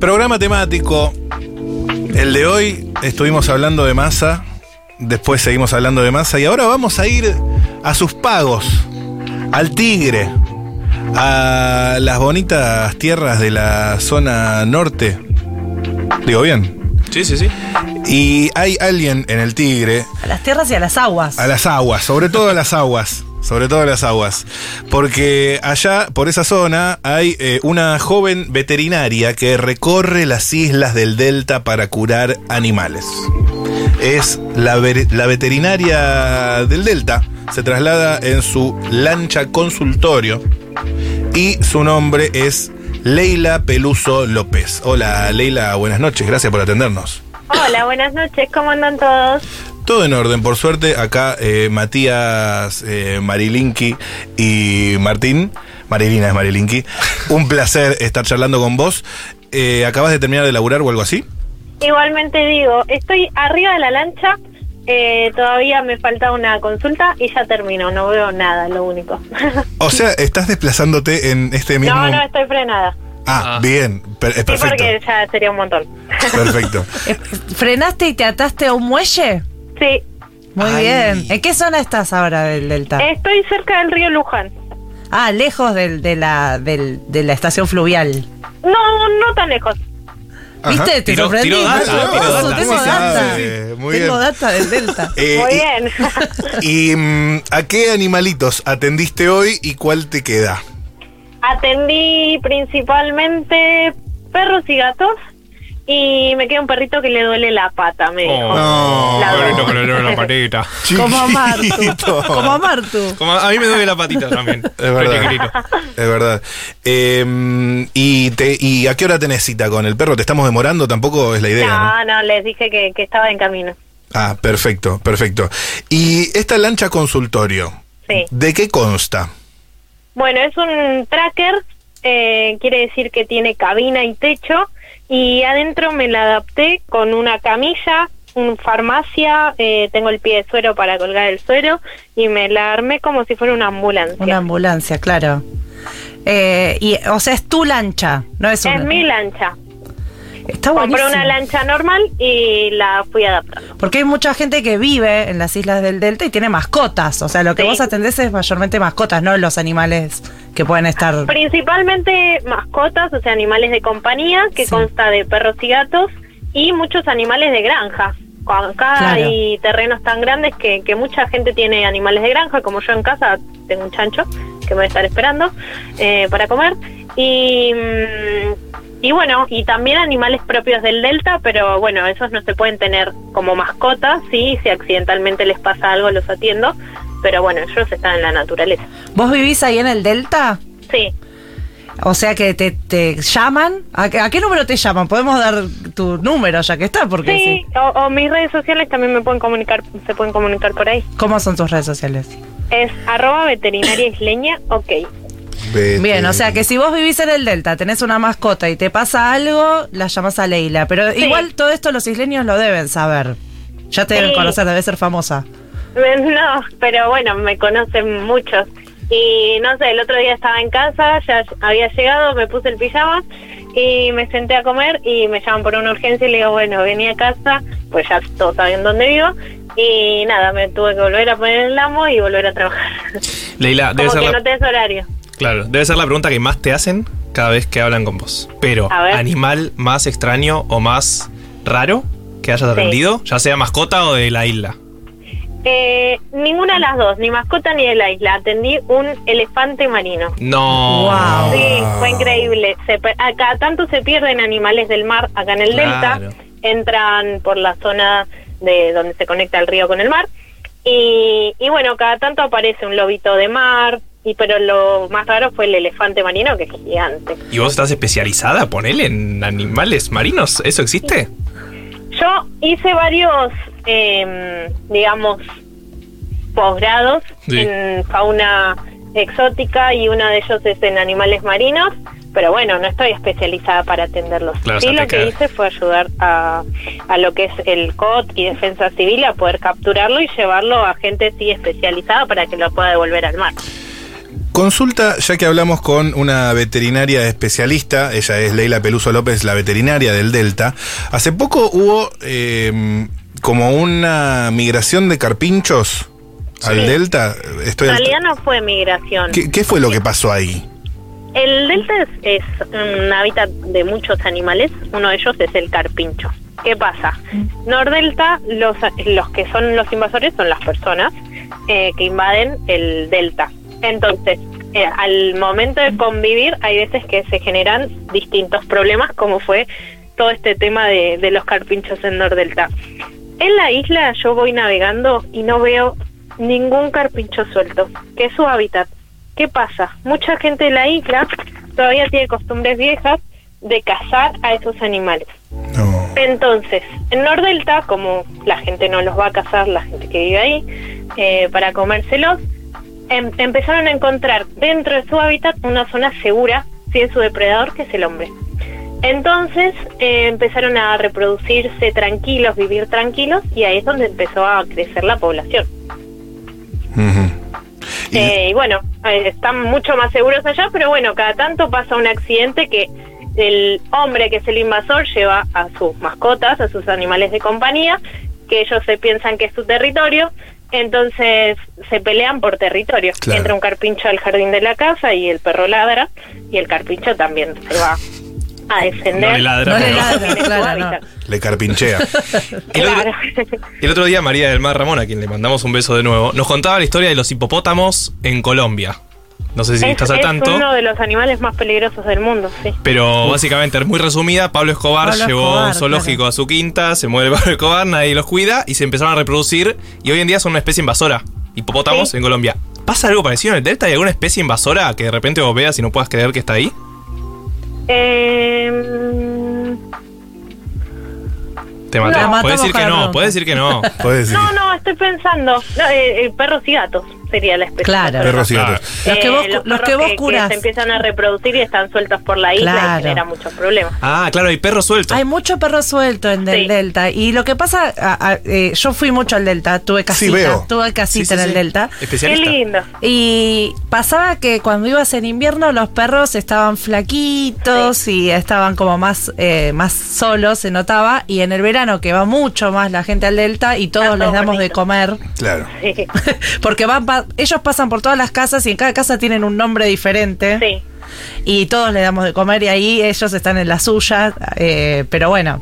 Programa temático. El de hoy estuvimos hablando de masa, después seguimos hablando de masa y ahora vamos a ir a sus pagos, al Tigre, a las bonitas tierras de la zona norte. Digo bien. Sí, sí, sí. Y hay alguien en el Tigre, A las tierras y a las aguas. a las aguas, sobre todo a las aguas. Sobre todo las aguas. Porque allá, por esa zona, hay eh, una joven veterinaria que recorre las islas del Delta para curar animales. Es la, la veterinaria del Delta. Se traslada en su lancha consultorio. Y su nombre es Leila Peluso López. Hola Leila, buenas noches. Gracias por atendernos. Hola, buenas noches, ¿cómo andan todos? Todo en orden, por suerte. Acá eh, Matías eh, Marilinki y Martín. Marilina es Marilinki. Un placer estar charlando con vos. Eh, ¿Acabas de terminar de laburar o algo así? Igualmente digo, estoy arriba de la lancha, eh, todavía me falta una consulta y ya terminó, no veo nada, lo único. O sea, estás desplazándote en este mismo. no, no estoy frenada. Ah, Ah. bien. per- es Sí, perfecto. porque ya sería un montón. Perfecto. ¿Frenaste y te ataste a un muelle? Sí, Muy Ay. bien. ¿En qué zona estás ahora del Delta? estoy cerca del río Luján. Ah, lejos del- de, la, del- de la estación fluvial. No, no tan lejos. Ajá. ¿Viste? Te Tiró- sorprendí. tiró data, Tengo tiró data, data. Tengo ¿Cómo data. sabe? Muy Tengo bien. data del Delta. Eh, Muy y- bien. ¿Y mm, a qué animalitos atendiste hoy y cuál te queda? Atendí principalmente perros y gatos y me queda un perrito que le duele la pata, me dijo. No, La Ahorita dos. con el dedo en la patita. Como a Martu. Como a Martu. Como a mí me duele la patita también. Es verdad. Es verdad. Eh, y, te, ¿Y a qué hora tenés cita con el perro? ¿Te estamos demorando? Tampoco es la idea, ¿no? No, no, les dije que, que estaba en camino. Ah, perfecto, perfecto. ¿Y esta lancha consultorio? Sí. ¿De qué consta? Bueno, es un tracker, eh, quiere decir que tiene cabina y techo, y adentro me la adapté con una camilla, un farmacia, eh, tengo el pie de suero para colgar el suero, y me la armé como si fuera una ambulancia. Una ambulancia, claro. Eh, y, o sea, es tu lancha, no es una. es mi lancha. Está Compré una lancha normal y la fui adaptando. Porque hay mucha gente que vive en las islas del Delta y tiene mascotas. O sea, lo que Sí. vos atendés es mayormente mascotas, no los animales que pueden estar. Principalmente mascotas, o sea, animales de compañía, que Sí. consta de perros y gatos, y muchos animales de granja. Acá Claro. hay terrenos tan grandes que, que mucha gente tiene animales de granja, como yo en casa tengo un chancho que me va a estar esperando eh, para comer. Y, mm, y bueno, y también animales propios del delta, pero bueno, esos no se pueden tener como mascotas, sí, si accidentalmente les pasa algo los atiendo, pero bueno, ellos están en la naturaleza. ¿Vos vivís ahí en el Delta? Sí. O sea que te, te llaman. ¿A, qué- a qué número te llaman? Podemos dar tu número ya que está, porque Sí, sí. O, o mis redes sociales también me pueden comunicar, se pueden comunicar por ahí. ¿Cómo son tus redes sociales? Es arroba veterinaria isleña, ok. Vete. Bien, o sea que si vos vivís en el Delta, tenés una mascota y te pasa algo, la llamás a Leila. Pero Sí. igual todo esto los isleños lo deben saber. Ya te deben conocer, debe ser famosa. No, pero bueno, me conocen muchos. Y no sé, el otro día estaba en casa, ya había llegado, me puse el pijama y me senté a comer y me llaman por una urgencia y le digo, bueno, vení a casa, pues ya todos saben dónde vivo. Y nada, me tuve que volver a poner el amo y volver a trabajar. Leila, debe Como ser, que la, no tenés horario. Claro, debe ser la pregunta que más te hacen cada vez que hablan con vos. Pero. ¿animal más extraño o más raro que hayas atendido? Ya sea mascota o de la isla. Eh, ninguna de las dos, ni mascota ni de la isla. Atendí un elefante marino. No. Wow. Sí, fue increíble. Se, per- acá tanto se pierden animales del mar, acá en el Claro. delta, entran por la zona de donde se conecta el río con el mar. Y, y bueno, cada tanto aparece un lobito de mar, y pero lo más raro fue el elefante marino, que es gigante. ¿Y vos estás especializada, ponele, en animales marinos? ¿Eso existe? Yo hice varios, eh, digamos, posgrados Sí. en fauna exótica y uno de ellos es en animales marinos, pero bueno, no estoy especializada para atenderlos. Claro, sí, lo que hice fue ayudar a, a lo que es el COT y Defensa Civil a poder capturarlo y llevarlo a gente sí especializada para que lo pueda devolver al mar. Consulta, ya que hablamos con una veterinaria especialista, ella es Leila Peluso López, la veterinaria del Delta. Hace poco hubo eh, como una migración de carpinchos al. Delta. Estoy En al- realidad no fue migración. ¿Qué, qué fue lo que pasó ahí? El delta es, es un hábitat de muchos animales, uno de ellos es el carpincho. ¿Qué pasa? Nordelta, los, los que son los invasores son las personas eh, que invaden el delta. Entonces, eh, al momento de convivir hay veces que se generan distintos problemas, como fue todo este tema de, de los carpinchos en Nordelta. En la isla yo voy navegando y no veo ningún carpincho suelto, que es su hábitat. ¿Qué pasa? Mucha gente de la isla todavía tiene costumbres viejas de cazar a esos animales. No. Entonces, en Nordelta, como la gente no los va a cazar, la gente que vive ahí, eh, para comérselos, em- empezaron a encontrar dentro de su hábitat una zona segura sin su depredador, que es el hombre. Entonces eh, empezaron a reproducirse tranquilos, vivir tranquilos, y ahí es donde empezó a crecer la población. Y- Eh, y bueno, eh, están mucho más seguros allá, pero bueno, cada tanto pasa un accidente que el hombre que es el invasor lleva a sus mascotas, a sus animales de compañía, que ellos se piensan que es su territorio, entonces se pelean por territorio. Claro. Entra un carpincho al jardín de la casa y el perro ladra y el carpincho también se va a defender. No le ladra, No le ladra. Claro. Le carpinchea. El otro, el otro día María del Mar Ramón, a quien le mandamos un beso de nuevo, nos contaba la historia de los hipopótamos en Colombia. No sé si es, estás al es tanto. uno de los animales más peligrosos del mundo, sí. Pero básicamente, muy resumida, Pablo Escobar Pablo llevó Escobar, un zoológico claro. a su quinta, se muere Pablo Escobar, nadie los cuida y se empezaron a reproducir y hoy en día son una especie invasora. Hipopótamos Sí. en Colombia. ¿Pasa algo parecido en el Delta? ¿Hay alguna especie invasora que de repente vos veas y no puedas creer que está ahí? Eh, Te maté. No. Puedes decir que no, puedes decir que no. Puedes decir. No, no, estoy pensando. No, eh, eh, perros y gatos sería la especie. Claro. Perros y Claro. gatos. Los que vos- los, los que vos curás. se empiezan a reproducir y están sueltos por la isla Claro. y genera muchos problemas. Ah, claro, hay perros sueltos. Hay mucho perro suelto en el Sí. Delta. Y lo que pasa, a- a- eh, yo fui mucho al Delta, tuve casita, veo. tuve casita Sí, sí, en el sí. Delta. Qué lindo. Y pasaba que cuando ibas en invierno los perros estaban flaquitos y estaban como más, eh, más solos, se notaba. Y en el verano que va mucho más la gente al Delta y todos les damos de comer. Claro. Sí. Porque van ellos pasan por todas las casas y en cada casa tienen un nombre diferente. sí. Y todos les damos de comer y ahí ellos están en la suya. eh, pero bueno,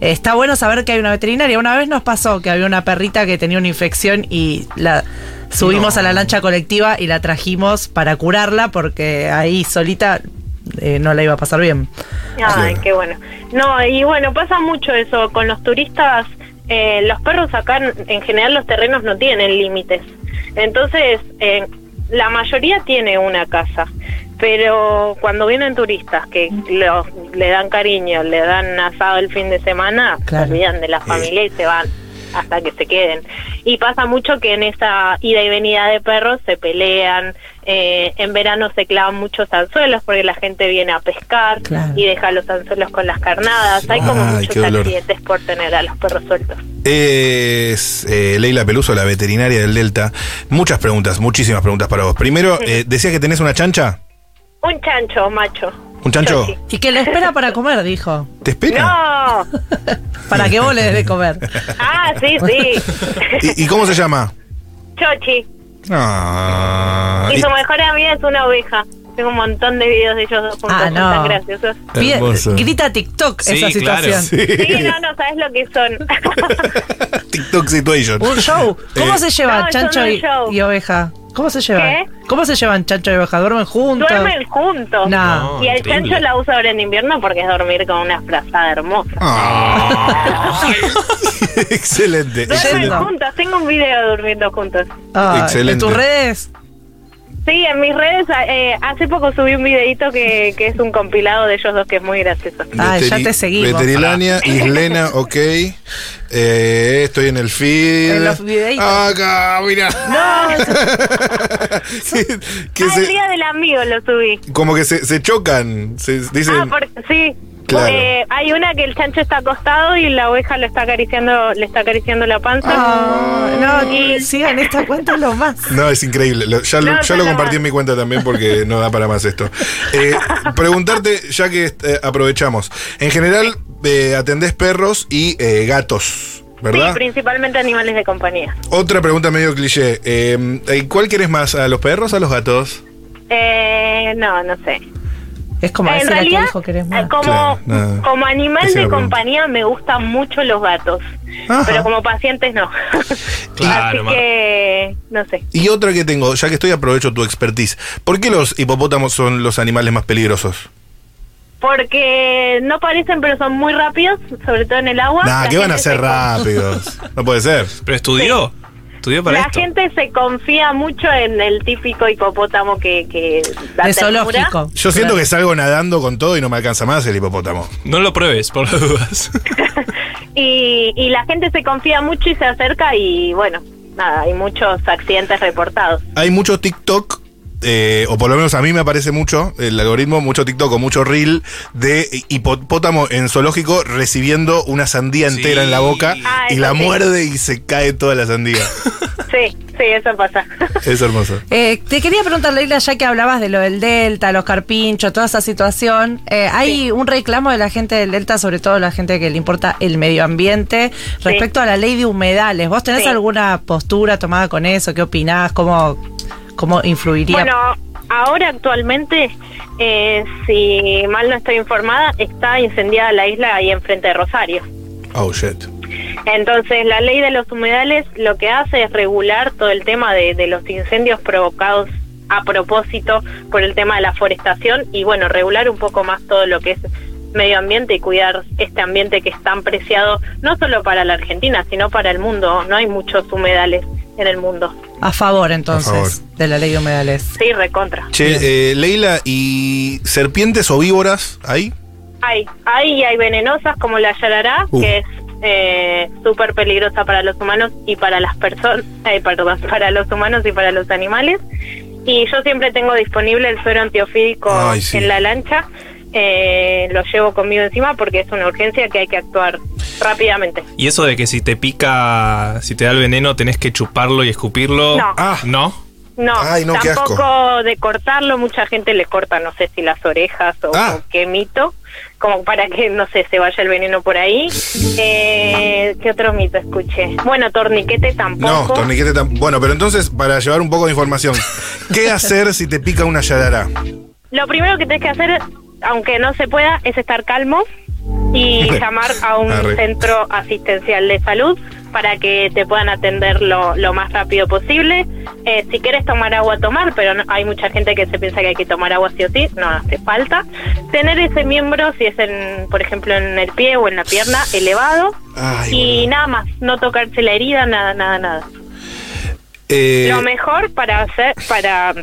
está bueno saber que hay una veterinaria. Una vez nos pasó que había una perrita que tenía una infección y la subimos a la lancha colectiva y la trajimos para curarla porque ahí solita eh, no la iba a pasar bien. Ay, Claro. qué bueno. No, y bueno, pasa mucho eso con los turistas. eh, los perros acá, en general, los terrenos no tienen límites. Entonces, eh, la mayoría tiene una casa. Pero cuando vienen turistas que lo- le dan cariño, le dan asado el fin de semana, Claro. se olvidan de la familia y se van hasta que se queden. Y pasa mucho que en esa ida y venida de perros se pelean, eh, en verano se clavan muchos anzuelos porque la gente viene a pescar Claro. y deja los anzuelos con las carnadas. Hay como Ay, muchos accidentes por tener a los perros sueltos. Es eh, Leila Peluso, la veterinaria del Delta. Muchas preguntas, muchísimas preguntas para vos. Primero, eh, decías que tenés una chancha. Un chancho, macho. ¿Un chancho? Y que le espera para comer, dijo. ¿Te espera? ¡No! Para que vos le des de comer. Ah, sí, sí. ¿Y, y cómo se llama? Chochi. Ah, Y y- su mejor amiga es una oveja. Tengo un montón de videos de ellos dos juntos. Ah, no. tan graciosos. Pide- grita TikTok Sí, esa claro. situación. Sí, no, no, sabes lo que son. TikTok situation. Un show. ¿Cómo Eh, se No, es chancho y oveja? ¿Cómo se llevan? ¿Qué? ¿Cómo se llevan chancho y oveja? ¿Duermen juntos? Duermen juntos. No. No. Y el increíble. chancho la usa ahora en invierno porque es dormir con una frazada hermosa. Ah. excelente. Duermen excelente. juntos, tengo un video durmiendo juntos. Ay, Excelente. ¿En tus redes? Sí, en mis redes eh, hace poco subí un videito que, que es un compilado de ellos dos que es muy gracioso. Ay, ya te seguimos. Veterinaria, Islena, ok. Eh, estoy en el feed. En los videitos. Acá, mira. No, que, que ah, el se, día del amigo lo subí. como que se, se chocan. Se, dice, Ah, porque, sí. Claro. Eh, hay una que el chancho está acostado y la oveja lo está acariciando, le está acariciando la panza. Ah, no, Y- sigan esta cuenta lo más. No, es increíble. Lo- ya lo, No, ya lo compartí en mi cuenta también porque no da para más esto. Eh, preguntarte, ya que eh, aprovechamos. En general, eh, atendés perros y eh, gatos, ¿verdad? Sí, principalmente animales de compañía. Otra pregunta medio cliché. ¿Cuál querés más, a los perros o a los gatos? Eh, no, no sé. Es como en decir a tu realidad, hijo que eres eh, más. como, Claro, como animal de compañía me gustan mucho los gatos, Ajá. pero como pacientes no. Claro, Así que, no sé. Y otra que tengo, ya que estoy, aprovecho tu expertise. ¿Por qué los hipopótamos son los animales más peligrosos? Porque no parecen, pero son muy rápidos, sobre todo en el agua. Nah, que van a ser rápidos. No puede ser. Pero estudió. Estudió para La esto. gente se confía mucho en el típico hipopótamo que, que da ternura. zoológico. Yo siento que salgo nadando con todo y no me alcanza más el hipopótamo. No lo pruebes, por las dudas. Y, y la gente se confía mucho y se acerca y bueno, nada, hay muchos accidentes reportados. Hay mucho TikTok, eh, o por lo menos a mí me aparece mucho, el algoritmo, mucho TikTok o mucho reel de hipopótamo en zoológico recibiendo una sandía Sí. entera en la boca Ah, y la sí. muerde y se cae toda la sandía. Sí, sí, eso pasa. es hermoso. Eh, te quería preguntar, Leila, ya que hablabas de lo del Delta, los carpinchos, toda esa situación, eh, hay un reclamo de la gente del Delta, sobre todo la gente que le importa el medio ambiente, respecto a la ley de humedales. ¿Vos tenés Sí. alguna postura tomada con eso? ¿Qué opinás? ¿Cómo, cómo influiría? Bueno, ahora actualmente, eh, si mal no estoy informada, está incendiada la isla ahí enfrente de Rosario. Oh, shit. Entonces, la ley de los humedales lo que hace es regular todo el tema de, de los incendios provocados a propósito por el tema de la forestación y, bueno, regular un poco más todo lo que es medio ambiente y cuidar este ambiente que es tan preciado, no solo para la Argentina, sino para el mundo. No hay muchos humedales en el mundo. a favor, entonces, A favor. de la ley de humedales. Sí, recontra. Che, eh, Leila, ¿y serpientes o víboras ahí? Hay, hay y hay venenosas como la yarará, Uf. que es eh, súper peligrosa para los humanos y para las personas, eh, perdón, para los humanos y para los animales. Y yo siempre tengo disponible el suero antiofídico Ay, sí. en la lancha. Eh, lo llevo conmigo encima porque es una urgencia que hay que actuar rápidamente. Y eso de que si te pica, si te da el veneno, tenés que chuparlo y escupirlo. No. Ah. ¿No? No, Ay, no, qué asco. tampoco de cortarlo, mucha gente le corta, no sé si las orejas o, Ah. o qué mito, como para que, no sé, se vaya el veneno por ahí. Eh, ¿Qué otro mito escuché? Bueno, torniquete No, tampoco. torniquete tam- Bueno, pero entonces, para llevar un poco de información, ¿qué hacer si te pica una yarara? Lo primero que tienes que hacer, aunque no se pueda, es estar calmo y llamar a un Arre. centro asistencial de salud para que te puedan atender lo, lo más rápido posible. Eh, si quieres tomar agua, tomar, pero no- hay mucha gente que se piensa que hay que tomar agua sí o sí, no hace falta. Tener ese miembro, si es en, por ejemplo, en el pie o en la pierna, elevado. Ay, y nada más, no tocarse la herida, nada, nada, nada. Eh, Lo mejor para hacer, para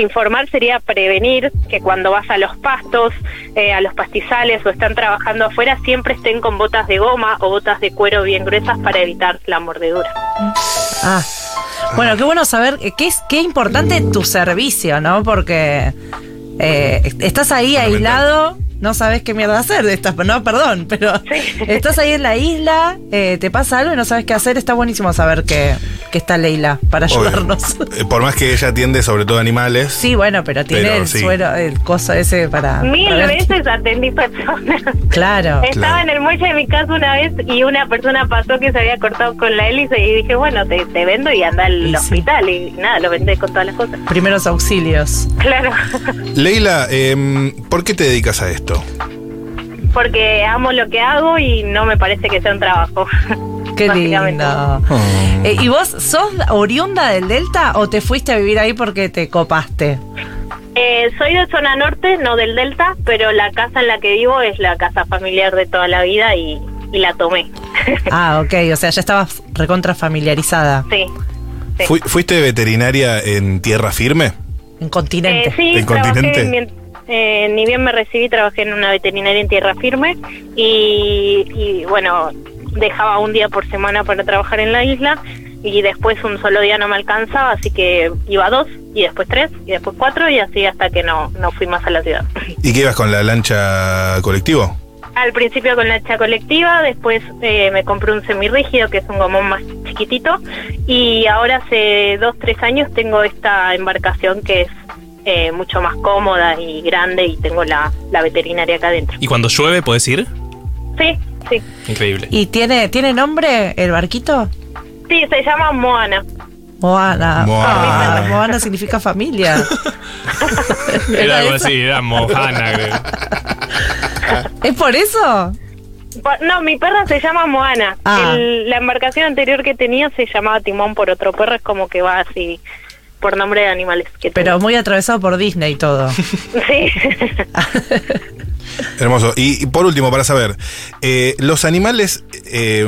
informar sería prevenir que cuando vas a los pastos, eh, a los pastizales o están trabajando afuera, siempre estén con botas de goma o botas de cuero bien gruesas para evitar la mordedura. Ah. Bueno, qué bueno saber eh, qué es qué importante tu servicio, ¿no? Porque eh, est- estás ahí aislado, no sabes qué mierda hacer de estas, no, perdón, pero Sí. estás ahí en la isla, eh, te pasa algo y no sabes qué hacer, está buenísimo saber que, que está Leila para ayudarnos. Eh, Por más que ella atiende sobre todo animales. Sí, bueno, pero tiene Pero el sí. suero, el coso ese para. Mil para ver- veces atendí personas. Claro. Estaba en el muelle de mi casa una vez y una persona pasó que se había cortado con la hélice y dije, bueno, te, te vendo y anda al Y sí. hospital y nada, lo vendés con todas las cosas. Primeros auxilios. Claro, Leila, em, ¿por qué te dedicas a esto? porque amo lo que hago y no me parece que sea un trabajo. Qué lindo. Eh, ¿Y vos sos oriunda del Delta o te fuiste a vivir ahí porque te copaste? Eh, soy de zona norte, no del delta, pero la casa en la que vivo es la casa familiar de toda la vida y, y la tomé. Ah, ok, o sea, ya estabas recontra familiarizada sí. sí. Fui- ¿Fuiste veterinaria en tierra firme? En continente. Eh, sí, ¿En trabajé continente? en eh, ni bien me recibí, trabajé en una veterinaria en tierra firme y, y, bueno, dejaba un día por semana para trabajar en la isla y después un solo día no me alcanzaba, así que iba dos y después tres y después cuatro y así hasta que no, no fui más a la ciudad. ¿Y qué ibas con la lancha colectivo? Al principio con la hacha colectiva, después eh, me compré un semirrígido que es un gomón más chiquitito y ahora hace dos, tres años tengo esta embarcación que es eh, mucho más cómoda y grande y tengo la, la veterinaria acá adentro. ¿Y cuando llueve puedes ir? Sí, sí. Increíble. ¿Y tiene, tiene nombre el barquito? Sí, se llama Moana. Moana. Moana. Ah, Moana significa familia. Era algo así, era Mohana, creo. ¿Es por eso? No, mi perra se llama Moana. Ah. El- la embarcación anterior que tenía se llamaba Timón por otro perro, es como que va así por nombre de animales que Pero muy atravesado por Disney y todo. Sí. Hermoso. Y, y por último, para saber, eh, los animales eh,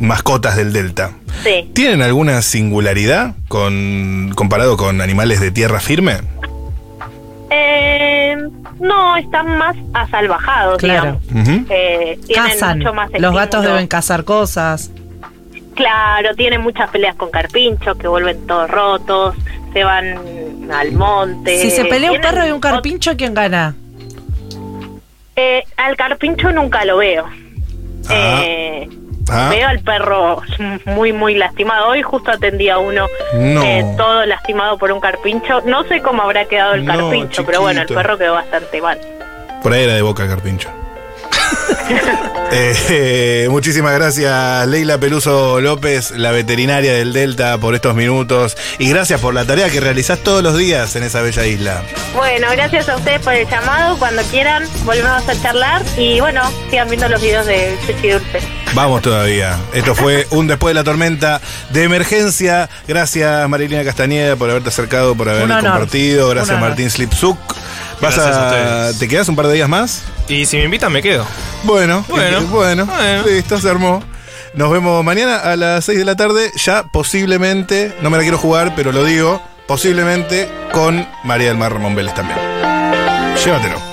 mascotas del Delta, sí. ¿tienen alguna singularidad con, comparado con animales de tierra firme? Eh, no, están más asalvajados, Claro. digamos. Eh, tienen Cazan. mucho más Los gatos deben cazar cosas. Claro, tienen muchas peleas con carpinchos que vuelven todos rotos, se van al monte. si se pelea un perro y un carpincho, ¿quién gana? Eh, al carpincho nunca lo veo. Ah. Eh, Ah. Veo al perro muy, muy lastimado. Hoy justo atendí a uno No. eh, todo lastimado por un carpincho. No sé cómo habrá quedado el No, carpincho, pero bueno, el perro quedó bastante mal. Por ahí era de boca el carpincho. Eh, eh, muchísimas gracias Leila Peluso López, la veterinaria del Delta, por estos minutos y gracias por la tarea que realizás todos los días en esa bella isla. Bueno, gracias a ustedes por el llamado. Cuando quieran, volvemos a charlar. Y bueno, sigan viendo los videos de Chuchi Dulce. Vamos todavía. Esto fue un después de la tormenta de emergencia. Gracias Marilina Castañeda por haberte acercado, por haber compartido. Gracias. Martín Slipsuk. ¿Vas Gracias a a. ¿Te quedas un par de días más? Y si me invitan, me quedo. Bueno, Bueno, y- bueno, bueno. listo, se armó. Nos vemos mañana a las 6 de la tarde, ya posiblemente, no me la quiero jugar, pero lo digo, posiblemente con María del Mar Ramón Vélez también. Llévatelo.